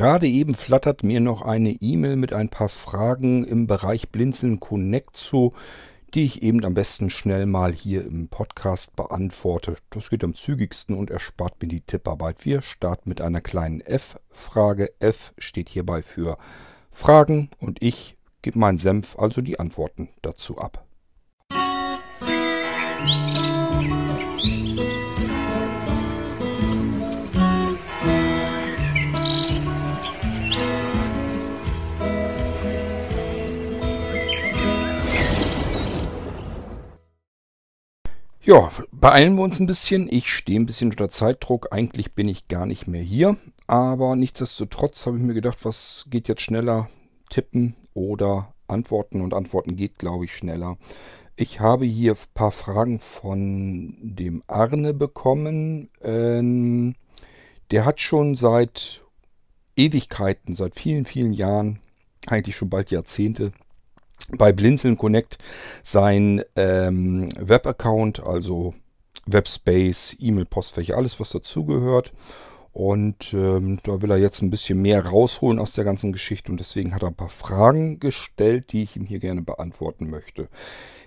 Gerade eben flattert mir noch eine E-Mail mit ein paar Fragen im Bereich Blinzeln Connect zu, die ich eben am besten schnell mal hier im Podcast beantworte. Das geht am zügigsten und erspart mir die Tipparbeit. Wir starten mit einer kleinen F-Frage. F steht hierbei für Fragen und ich gebe meinen Senf, also die Antworten dazu ab. Ja, beeilen wir uns ein bisschen. Ich stehe ein bisschen unter Zeitdruck. Eigentlich bin ich gar nicht mehr hier. Aber nichtsdestotrotz habe ich mir gedacht, was geht jetzt schneller? Tippen oder antworten? Und antworten geht, glaube ich, schneller. Ich habe hier ein paar Fragen von dem Arne bekommen. Ähm, der hat schon seit Ewigkeiten, seit vielen, vielen Jahren, eigentlich schon bald Jahrzehnte, bei Blinzeln Connect sein ähm, Webaccount, also Webspace, E-Mail-Postfächer, alles was dazugehört. Und ähm, da will er jetzt ein bisschen mehr rausholen aus der ganzen Geschichte und deswegen hat er ein paar Fragen gestellt, die ich ihm hier gerne beantworten möchte.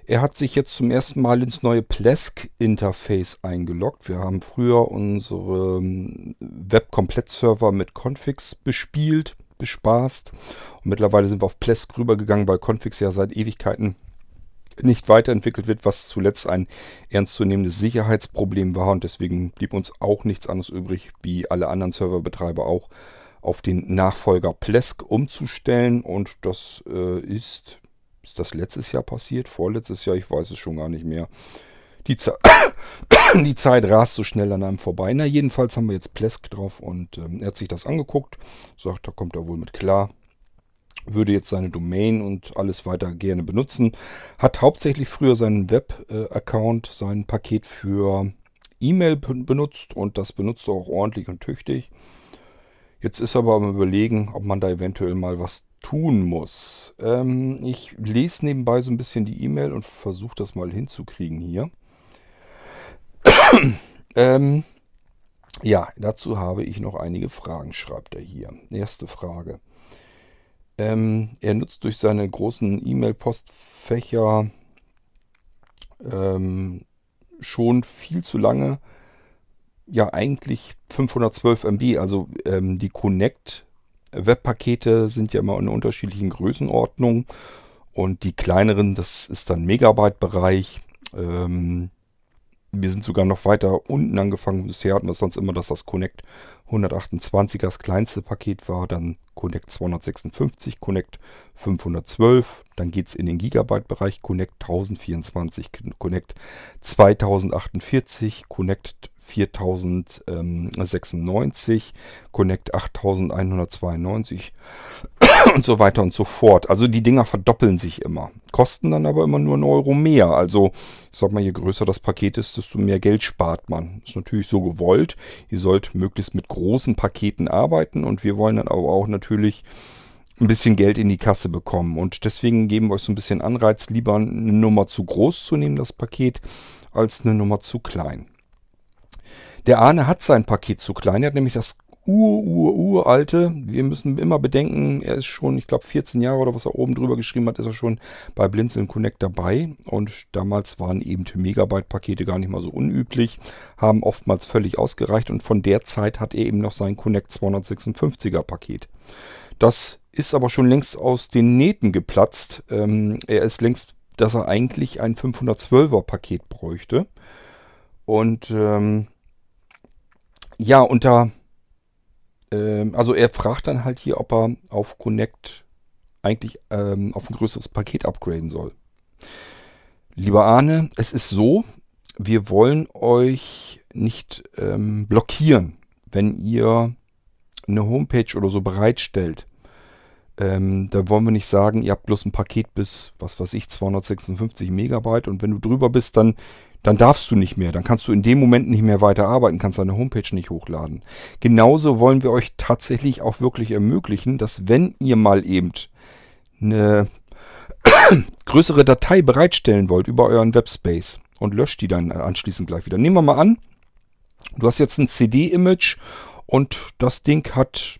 Er hat sich jetzt zum ersten Mal ins neue Plesk-Interface eingeloggt. Wir haben früher unsere ähm, Web-Komplett-Server mit Configs bespielt bespaßt. Und mittlerweile sind wir auf Plesk rübergegangen, weil Configs ja seit Ewigkeiten nicht weiterentwickelt wird, was zuletzt ein ernstzunehmendes Sicherheitsproblem war. Und deswegen blieb uns auch nichts anderes übrig, wie alle anderen Serverbetreiber auch, auf den Nachfolger Plesk umzustellen. Und das äh, ist, ist das letztes Jahr passiert? Vorletztes Jahr? Ich weiß es schon gar nicht mehr. Die, Ze die Zeit rast so schnell an einem vorbei. Na, jedenfalls haben wir jetzt Plesk drauf und ähm, er hat sich das angeguckt, sagt, da kommt er wohl mit klar. Würde jetzt seine Domain und alles weiter gerne benutzen. Hat hauptsächlich früher seinen Web-Account, sein Paket für E-Mail benutzt und das benutzt er auch ordentlich und tüchtig. Jetzt ist aber am Überlegen, ob man da eventuell mal was tun muss. Ähm, ich lese nebenbei so ein bisschen die E-Mail und versuche das mal hinzukriegen hier. ähm, ja, dazu habe ich noch einige Fragen, schreibt er hier. Erste Frage. Ähm, er nutzt durch seine großen E-Mail-Postfächer ähm, schon viel zu lange, ja eigentlich 512 MB, also ähm, die Connect Webpakete sind ja immer in unterschiedlichen Größenordnungen und die kleineren, das ist dann Megabyte-Bereich. Ähm, wir sind sogar noch weiter unten angefangen. Bisher hatten wir sonst immer, dass das Connect 128 das kleinste Paket war. Dann Connect 256, Connect 512. Dann geht es in den Gigabyte-Bereich. Connect 1024, Connect 2048, Connect 4096, Connect 8192 und so weiter und so fort. Also die Dinger verdoppeln sich immer. Kosten dann aber immer nur einen Euro mehr. Also ich sag mal, je größer das Paket ist, desto mehr Geld spart man. Ist natürlich so gewollt. Ihr sollt möglichst mit großen Paketen arbeiten und wir wollen dann aber auch natürlich ein bisschen Geld in die Kasse bekommen. Und deswegen geben wir euch so ein bisschen Anreiz, lieber eine Nummer zu groß zu nehmen, das Paket, als eine Nummer zu klein. Der Arne hat sein Paket zu klein. Er hat nämlich das ur, ur, uralte. Wir müssen immer bedenken, er ist schon, ich glaube, 14 Jahre oder was er oben drüber geschrieben hat, ist er schon bei Blinzeln Connect dabei. Und damals waren eben Megabyte-Pakete gar nicht mal so unüblich, haben oftmals völlig ausgereicht. Und von der Zeit hat er eben noch sein Connect 256er Paket. Das ist aber schon längst aus den Nähten geplatzt. Ähm, er ist längst, dass er eigentlich ein 512er Paket bräuchte. Und ähm, ja, da, ähm, also er fragt dann halt hier, ob er auf Connect eigentlich ähm, auf ein größeres Paket upgraden soll. Lieber Arne, es ist so, wir wollen euch nicht ähm, blockieren, wenn ihr eine Homepage oder so bereitstellt. Ähm, da wollen wir nicht sagen, ihr habt bloß ein Paket bis, was weiß ich, 256 Megabyte und wenn du drüber bist, dann dann darfst du nicht mehr. Dann kannst du in dem Moment nicht mehr weiter arbeiten, kannst deine Homepage nicht hochladen. Genauso wollen wir euch tatsächlich auch wirklich ermöglichen, dass wenn ihr mal eben eine größere Datei bereitstellen wollt über euren Webspace und löscht die dann anschließend gleich wieder. Nehmen wir mal an, du hast jetzt ein CD-Image und das Ding hat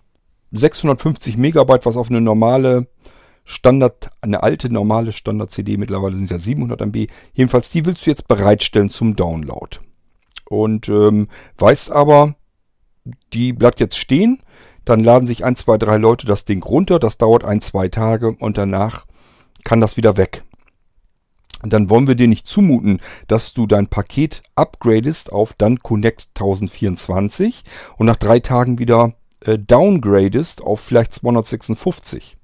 650 Megabyte, was auf eine normale Standard, eine alte normale Standard-CD, mittlerweile sind es ja 700 MB. Jedenfalls, die willst du jetzt bereitstellen zum Download. Und ähm, weißt aber, die bleibt jetzt stehen. Dann laden sich ein, zwei, drei Leute das Ding runter. Das dauert ein, zwei Tage und danach kann das wieder weg. Und dann wollen wir dir nicht zumuten, dass du dein Paket upgradest auf dann Connect 1024 und nach drei Tagen wieder äh, downgradest auf vielleicht 256.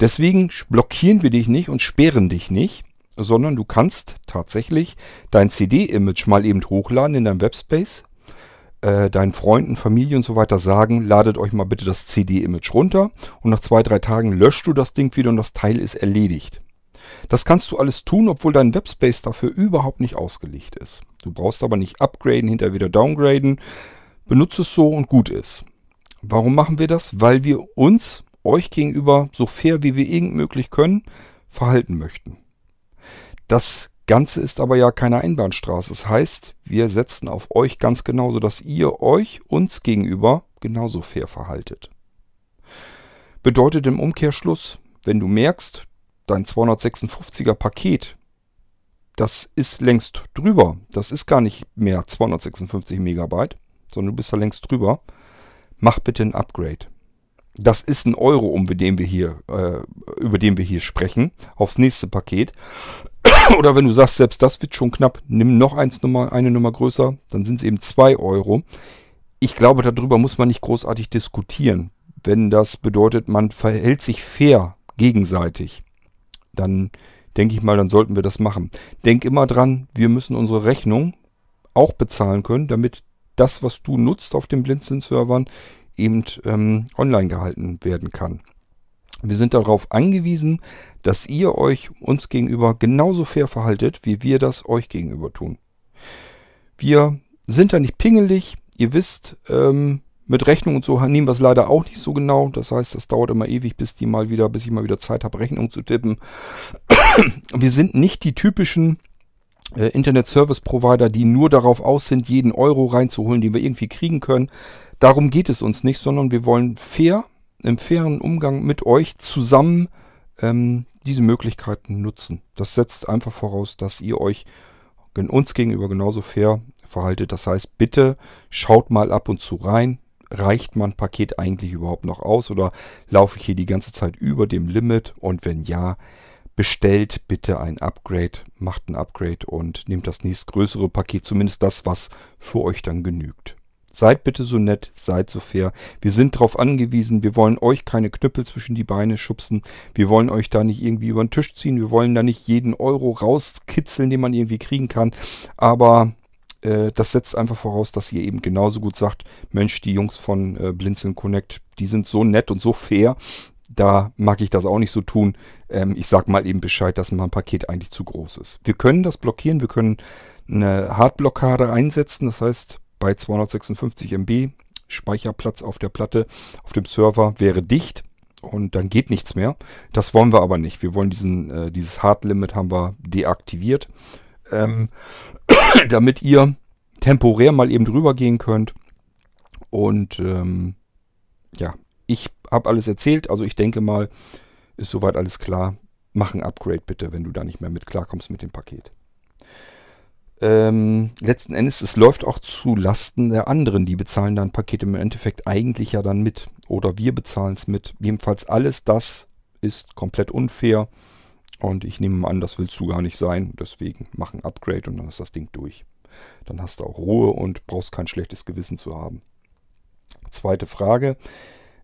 Deswegen blockieren wir dich nicht und sperren dich nicht, sondern du kannst tatsächlich dein CD-Image mal eben hochladen in deinem Webspace, äh, deinen Freunden, Familie und so weiter sagen, ladet euch mal bitte das CD-Image runter und nach zwei, drei Tagen löscht du das Ding wieder und das Teil ist erledigt. Das kannst du alles tun, obwohl dein Webspace dafür überhaupt nicht ausgelegt ist. Du brauchst aber nicht upgraden, hinterher wieder downgraden. Benutze es so und gut ist. Warum machen wir das? Weil wir uns, euch gegenüber, so fair wie wir irgend möglich können, verhalten möchten. Das Ganze ist aber ja keine Einbahnstraße. Das heißt, wir setzen auf euch ganz genauso, dass ihr euch uns gegenüber genauso fair verhaltet. Bedeutet im Umkehrschluss, wenn du merkst, dein 256er Paket, das ist längst drüber. Das ist gar nicht mehr 256 Megabyte, sondern du bist da längst drüber. Mach bitte ein Upgrade. Das ist ein Euro, um den wir hier, äh, über den wir hier sprechen, aufs nächste Paket. Oder wenn du sagst, selbst das wird schon knapp, nimm noch eins Nummer, eine Nummer größer, dann sind es eben zwei Euro. Ich glaube, darüber muss man nicht großartig diskutieren. Wenn das bedeutet, man verhält sich fair gegenseitig dann denke ich mal, dann sollten wir das machen. Denk immer dran, wir müssen unsere Rechnung auch bezahlen können, damit das, was du nutzt auf den Blinzeln-Servern, eben ähm, online gehalten werden kann. Wir sind darauf angewiesen, dass ihr euch uns gegenüber genauso fair verhaltet, wie wir das euch gegenüber tun. Wir sind da nicht pingelig. Ihr wisst, ähm, mit Rechnung und so nehmen wir es leider auch nicht so genau. Das heißt, das dauert immer ewig, bis die mal wieder, bis ich mal wieder Zeit habe, Rechnung zu tippen. wir sind nicht die typischen äh, Internet Service Provider, die nur darauf aus sind, jeden Euro reinzuholen, den wir irgendwie kriegen können. Darum geht es uns nicht, sondern wir wollen fair, im fairen Umgang mit euch zusammen ähm, diese Möglichkeiten nutzen. Das setzt einfach voraus, dass ihr euch uns gegenüber genauso fair verhaltet. Das heißt, bitte schaut mal ab und zu rein, reicht mein Paket eigentlich überhaupt noch aus oder laufe ich hier die ganze Zeit über dem Limit? Und wenn ja, bestellt bitte ein Upgrade, macht ein Upgrade und nehmt das nächstgrößere Paket, zumindest das, was für euch dann genügt. Seid bitte so nett, seid so fair. Wir sind darauf angewiesen, wir wollen euch keine Knüppel zwischen die Beine schubsen. Wir wollen euch da nicht irgendwie über den Tisch ziehen. Wir wollen da nicht jeden Euro rauskitzeln, den man irgendwie kriegen kann. Aber äh, das setzt einfach voraus, dass ihr eben genauso gut sagt, Mensch, die Jungs von äh, Blinzeln Connect, die sind so nett und so fair, da mag ich das auch nicht so tun. Ähm, ich sag mal eben Bescheid, dass mein Paket eigentlich zu groß ist. Wir können das blockieren, wir können eine Hardblockade einsetzen, das heißt bei 256 MB Speicherplatz auf der Platte, auf dem Server wäre dicht und dann geht nichts mehr. Das wollen wir aber nicht. Wir wollen diesen, äh, dieses Hard Limit haben wir deaktiviert ähm, damit ihr temporär mal eben drüber gehen könnt. Und ähm, ja, ich habe alles erzählt, also ich denke mal, ist soweit alles klar. Mach ein Upgrade bitte, wenn du da nicht mehr mit klarkommst mit dem Paket. Ähm, letzten Endes, es läuft auch zu Lasten der anderen. Die bezahlen dann Pakete im Endeffekt eigentlich ja dann mit. Oder wir bezahlen es mit. Jedenfalls alles das ist komplett unfair. Und ich nehme an, das willst du gar nicht sein. Deswegen mach ein Upgrade und dann ist das Ding durch. Dann hast du auch Ruhe und brauchst kein schlechtes Gewissen zu haben. Zweite Frage.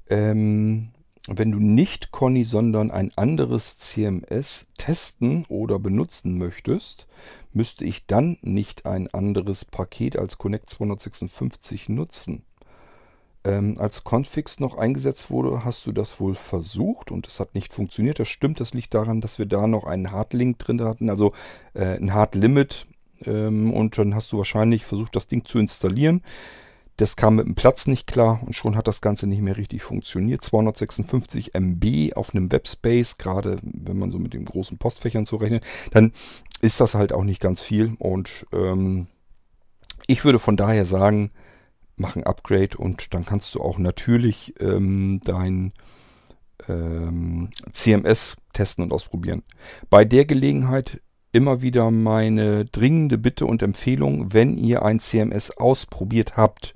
Ähm, wenn du nicht Conny, sondern ein anderes CMS testen oder benutzen möchtest, müsste ich dann nicht ein anderes Paket als Connect 256 nutzen ähm, als Configs noch eingesetzt wurde, hast du das wohl versucht und es hat nicht funktioniert. Das stimmt, das liegt daran, dass wir da noch einen Hardlink drin hatten, also äh, ein Hard Limit. Ähm, und dann hast du wahrscheinlich versucht, das Ding zu installieren. Das kam mit dem Platz nicht klar und schon hat das Ganze nicht mehr richtig funktioniert. 256 MB auf einem Webspace, gerade wenn man so mit den großen Postfächern so rechnet, dann ist das halt auch nicht ganz viel. Und ähm, ich würde von daher sagen, mach ein Upgrade und dann kannst du auch natürlich ähm, dein ähm, CMS testen und ausprobieren. Bei der Gelegenheit immer wieder meine dringende Bitte und Empfehlung, wenn ihr ein CMS ausprobiert habt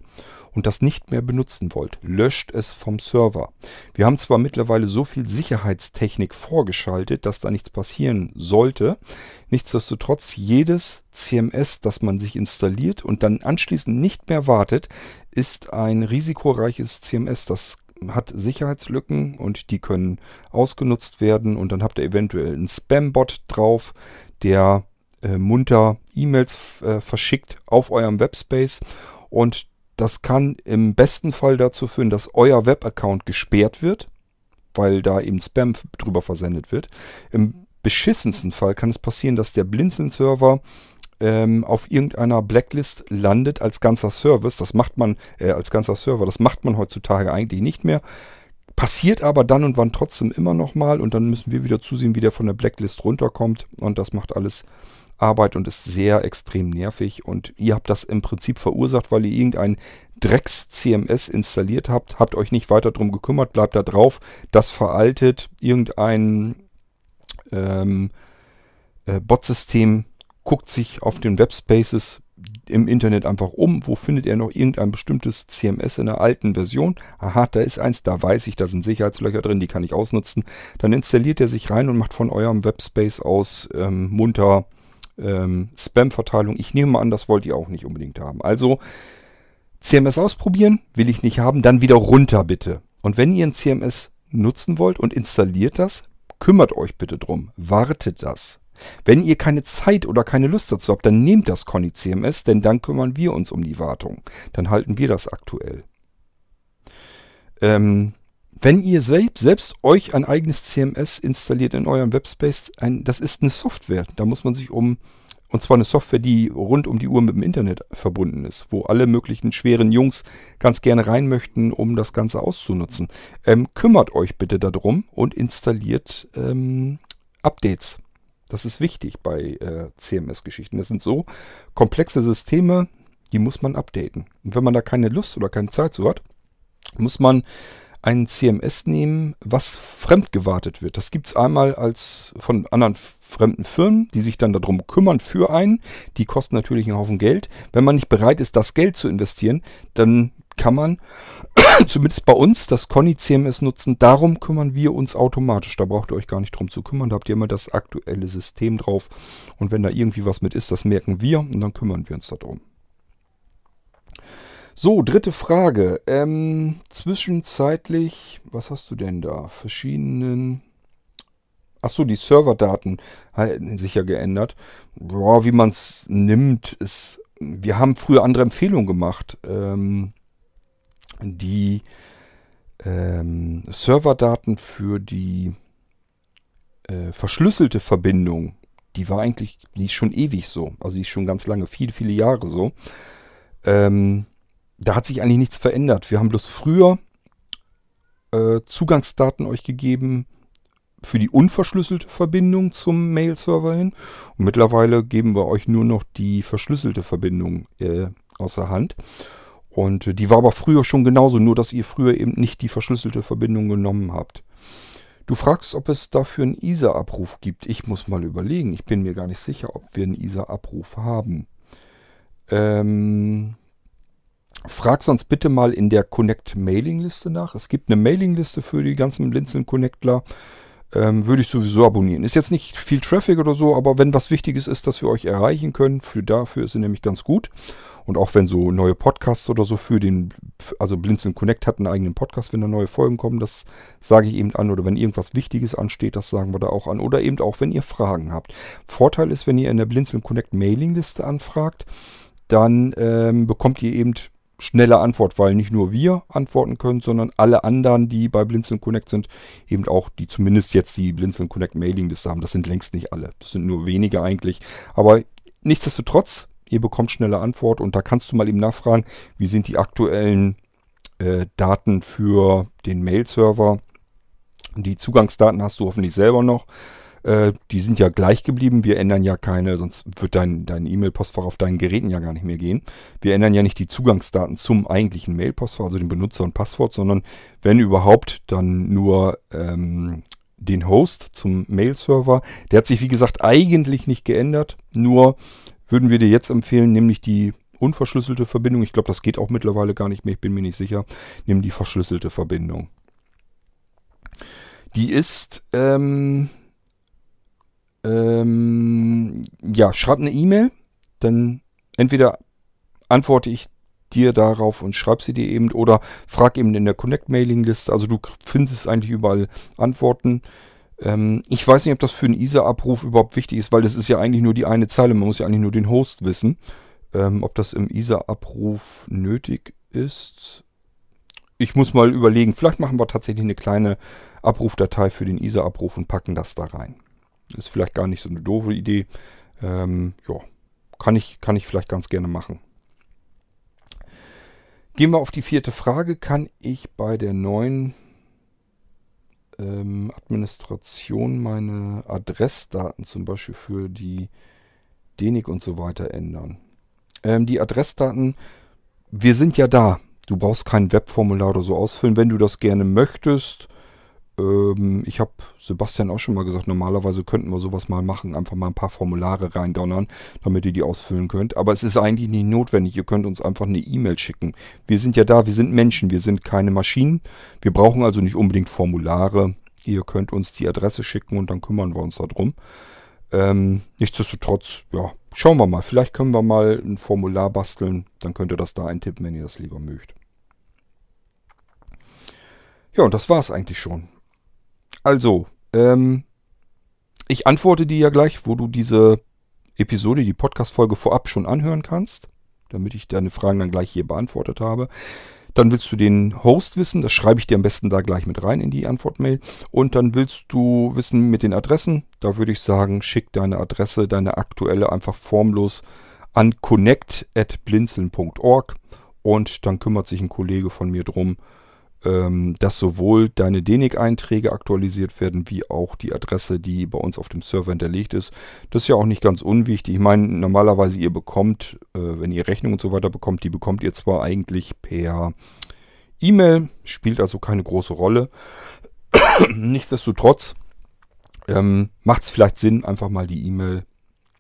und das nicht mehr benutzen wollt, löscht es vom Server. Wir haben zwar mittlerweile so viel Sicherheitstechnik vorgeschaltet, dass da nichts passieren sollte. Nichtsdestotrotz, jedes CMS, das man sich installiert und dann anschließend nicht mehr wartet, ist ein risikoreiches CMS. Das hat Sicherheitslücken und die können ausgenutzt werden und dann habt ihr eventuell einen Spam-Bot drauf, der äh, munter E-Mails äh, verschickt auf eurem Webspace und das kann im besten Fall dazu führen, dass euer Webaccount gesperrt wird, weil da eben Spam drüber versendet wird. Im beschissensten Fall kann es passieren, dass der Blinzeln-Server ähm, auf irgendeiner Blacklist landet als ganzer Service. Das macht man äh, als ganzer Server. Das macht man heutzutage eigentlich nicht mehr. Passiert aber dann und wann trotzdem immer noch mal und dann müssen wir wieder zusehen, wie der von der Blacklist runterkommt und das macht alles Arbeit und ist sehr extrem nervig. Und ihr habt das im Prinzip verursacht, weil ihr irgendein Drecks-CMS installiert habt, habt euch nicht weiter drum gekümmert, bleibt da drauf, das veraltet, irgendein ähm, äh, Bot-System guckt sich auf den Webspaces im Internet einfach um, wo findet er noch irgendein bestimmtes CMS in der alten Version. Aha, da ist eins, da weiß ich, da sind Sicherheitslöcher drin, die kann ich ausnutzen. Dann installiert er sich rein und macht von eurem Webspace aus ähm, munter ähm, Spam-Verteilung. Ich nehme an, das wollt ihr auch nicht unbedingt haben. Also CMS ausprobieren, will ich nicht haben, dann wieder runter bitte. Und wenn ihr ein CMS nutzen wollt und installiert das, kümmert euch bitte drum. Wartet das. Wenn ihr keine Zeit oder keine Lust dazu habt, dann nehmt das Conny CMS, denn dann kümmern wir uns um die Wartung. Dann halten wir das aktuell. Ähm, wenn ihr selbst, selbst euch ein eigenes CMS installiert in eurem Webspace, ein, das ist eine Software. Da muss man sich um, und zwar eine Software, die rund um die Uhr mit dem Internet verbunden ist, wo alle möglichen schweren Jungs ganz gerne rein möchten, um das Ganze auszunutzen. Ähm, kümmert euch bitte darum und installiert ähm, Updates. Das ist wichtig bei äh, CMS-Geschichten. Das sind so komplexe Systeme, die muss man updaten. Und wenn man da keine Lust oder keine Zeit zu hat, muss man ein CMS nehmen, was fremd gewartet wird. Das gibt es einmal als von anderen fremden Firmen, die sich dann darum kümmern für einen. Die kosten natürlich einen Haufen Geld. Wenn man nicht bereit ist, das Geld zu investieren, dann kann man zumindest bei uns das Conny CMS nutzen. Darum kümmern wir uns automatisch. Da braucht ihr euch gar nicht drum zu kümmern. Da habt ihr immer das aktuelle System drauf. Und wenn da irgendwie was mit ist, das merken wir und dann kümmern wir uns darum. So, dritte Frage. Ähm, zwischenzeitlich, was hast du denn da? Verschiedenen. Achso, die Serverdaten halten sich ja geändert. Boah, wie man es nimmt, ist. Wir haben früher andere Empfehlungen gemacht. Ähm, die ähm, Serverdaten für die äh, verschlüsselte Verbindung, die war eigentlich, die ist schon ewig so. Also die ist schon ganz lange, viele, viele Jahre so. Ähm, da hat sich eigentlich nichts verändert. Wir haben bloß früher äh, Zugangsdaten euch gegeben für die unverschlüsselte Verbindung zum Mail-Server hin. Und mittlerweile geben wir euch nur noch die verschlüsselte Verbindung äh, außer Hand. Und äh, die war aber früher schon genauso, nur dass ihr früher eben nicht die verschlüsselte Verbindung genommen habt. Du fragst, ob es dafür einen ISA-Abruf gibt. Ich muss mal überlegen. Ich bin mir gar nicht sicher, ob wir einen ISA-Abruf haben. Ähm, frag sonst bitte mal in der Connect-Mailing-Liste nach. Es gibt eine Mailing-Liste für die ganzen Blinzeln-Connectler ähm, würde ich sowieso abonnieren. Ist jetzt nicht viel Traffic oder so, aber wenn was Wichtiges ist, dass wir euch erreichen können, für dafür ist sie nämlich ganz gut. Und auch wenn so neue Podcasts oder so für den, also Blinzeln Connect hat einen eigenen Podcast, wenn da neue Folgen kommen, das sage ich eben an. Oder wenn irgendwas Wichtiges ansteht, das sagen wir da auch an. Oder eben auch, wenn ihr Fragen habt. Vorteil ist, wenn ihr in der Blinzeln Connect Mailingliste anfragt, dann ähm, bekommt ihr eben schnelle Antwort, weil nicht nur wir antworten können, sondern alle anderen, die bei Blinzeln Connect sind, eben auch, die zumindest jetzt die Blinzeln Connect Mailingliste haben. Das sind längst nicht alle. Das sind nur wenige eigentlich. Aber nichtsdestotrotz, ihr bekommt schnelle Antwort und da kannst du mal eben nachfragen, wie sind die aktuellen äh, Daten für den Mail-Server. Die Zugangsdaten hast du hoffentlich selber noch. Äh, die sind ja gleich geblieben. Wir ändern ja keine, sonst wird dein, dein E-Mail-Postfach auf deinen Geräten ja gar nicht mehr gehen. Wir ändern ja nicht die Zugangsdaten zum eigentlichen Mail-Postfach, also den Benutzer und Passwort, sondern wenn überhaupt, dann nur ähm, den Host zum Mail-Server. Der hat sich, wie gesagt, eigentlich nicht geändert. Nur würden wir dir jetzt empfehlen, nämlich die unverschlüsselte Verbindung. Ich glaube, das geht auch mittlerweile gar nicht mehr, ich bin mir nicht sicher. Nimm die verschlüsselte Verbindung. Die ist, ähm, ähm, ja, schreib eine E-Mail, dann entweder antworte ich dir darauf und schreib sie dir eben oder frag eben in der Connect-Mailing-Liste. Also du findest eigentlich überall Antworten. Ähm, ich weiß nicht, ob das für einen ISA-Abruf überhaupt wichtig ist, weil das ist ja eigentlich nur die eine Zeile. Man muss ja eigentlich nur den Host wissen. Ähm, ob das im ISA-Abruf nötig ist. Ich muss mal überlegen. Vielleicht machen wir tatsächlich eine kleine Abrufdatei für den ISA-Abruf und packen das da rein. Ist vielleicht gar nicht so eine doofe Idee. Ähm, ja, kann ich, kann ich vielleicht ganz gerne machen. Gehen wir auf die vierte Frage. Kann ich bei der neuen ähm, Administration meine Adressdaten zum Beispiel für die DENIC und so weiter ändern? Ähm, die Adressdaten, wir sind ja da. Du brauchst kein Webformular oder so ausfüllen. Wenn du das gerne möchtest, ähm, ich habe Sebastian auch schon mal gesagt, normalerweise könnten wir sowas mal machen, einfach mal ein paar Formulare reindonnern, damit ihr die ausfüllen könnt. Aber es ist eigentlich nicht notwendig. Ihr könnt uns einfach eine E-Mail schicken. Wir sind ja da, wir sind Menschen, wir sind keine Maschinen. Wir brauchen also nicht unbedingt Formulare. Ihr könnt uns die Adresse schicken und dann kümmern wir uns darum. Ähm, nichtsdestotrotz, ja, schauen wir mal. Vielleicht können wir mal ein Formular basteln. Dann könnt ihr das da eintippen, wenn ihr das lieber mögt. Ja, und das war es eigentlich schon. Also, ähm, ich antworte dir ja gleich, wo du diese Episode, die Podcast-Folge vorab schon anhören kannst, damit ich deine Fragen dann gleich hier beantwortet habe. Dann willst du den Host wissen, das schreibe ich dir am besten da gleich mit rein in die Antwortmail. Und dann willst du wissen mit den Adressen, da würde ich sagen, schick deine Adresse, deine aktuelle einfach formlos an connect.blinzeln.org und dann kümmert sich ein Kollege von mir drum, dass sowohl deine DENIC-Einträge aktualisiert werden, wie auch die Adresse, die bei uns auf dem Server hinterlegt ist. Das ist ja auch nicht ganz unwichtig. Ich meine, normalerweise ihr bekommt, äh, wenn ihr Rechnungen und so weiter bekommt, die bekommt ihr zwar eigentlich per E-Mail, spielt also keine große Rolle. Nichtsdestotrotz ähm, macht es vielleicht Sinn, einfach mal die E-Mail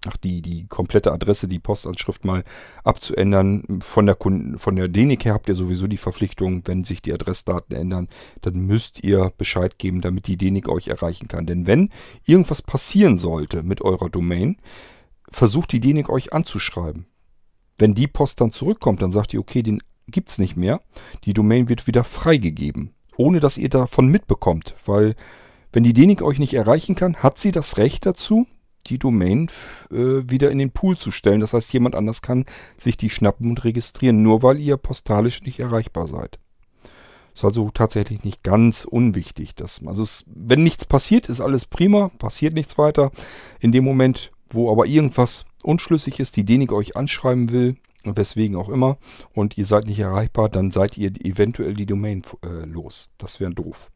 ach, die, die komplette Adresse, die Postanschrift mal abzuändern. Von der, von der DENIC her habt ihr sowieso die Verpflichtung, wenn sich die Adressdaten ändern, dann müsst ihr Bescheid geben, damit die DENIC euch erreichen kann. Denn wenn irgendwas passieren sollte mit eurer Domain, versucht die DENIC euch anzuschreiben. Wenn die Post dann zurückkommt, dann sagt ihr, okay, den gibt es nicht mehr. Die Domain wird wieder freigegeben, ohne dass ihr davon mitbekommt, weil wenn die DENIC euch nicht erreichen kann, hat sie das Recht dazu, die Domain äh, wieder in den Pool zu stellen. Das heißt, jemand anders kann sich die schnappen und registrieren, nur weil ihr postalisch nicht erreichbar seid. Ist also tatsächlich nicht ganz unwichtig. Dass, also es, wenn nichts passiert, ist alles prima, passiert nichts weiter. In dem Moment, wo aber irgendwas unschlüssig ist, die DENIC euch anschreiben will, weswegen auch immer, und ihr seid nicht erreichbar, dann seid ihr eventuell die Domain äh, los. Das wäre doof.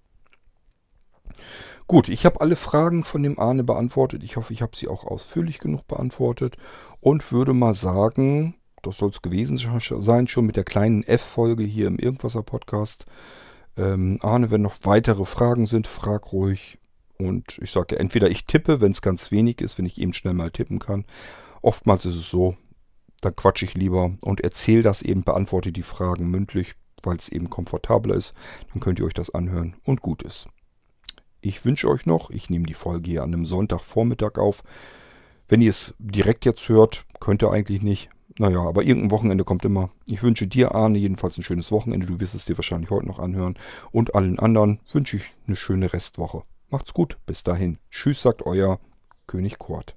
Gut, ich habe alle Fragen von dem Arne beantwortet. Ich hoffe, ich habe sie auch ausführlich genug beantwortet und würde mal sagen, das soll es gewesen sein, schon mit der kleinen F-Folge hier im Irgendwasser-Podcast. Ähm, Arne, wenn noch weitere Fragen sind, frag ruhig. Und ich sage ja, entweder ich tippe, wenn es ganz wenig ist, wenn ich eben schnell mal tippen kann. Oftmals ist es so, dann quatsche ich lieber und erzähle das eben, beantworte die Fragen mündlich, weil es eben komfortabler ist. Dann könnt ihr euch das anhören und gut ist. Ich wünsche euch noch, ich nehme die Folge hier an einem Sonntagvormittag auf. Wenn ihr es direkt jetzt hört, könnt ihr eigentlich nicht. Naja, aber irgendein Wochenende kommt immer. Ich wünsche dir, Arne, jedenfalls ein schönes Wochenende. Du wirst es dir wahrscheinlich heute noch anhören. Und allen anderen wünsche ich eine schöne Restwoche. Macht's gut. Bis dahin. Tschüss, sagt euer König Kurt.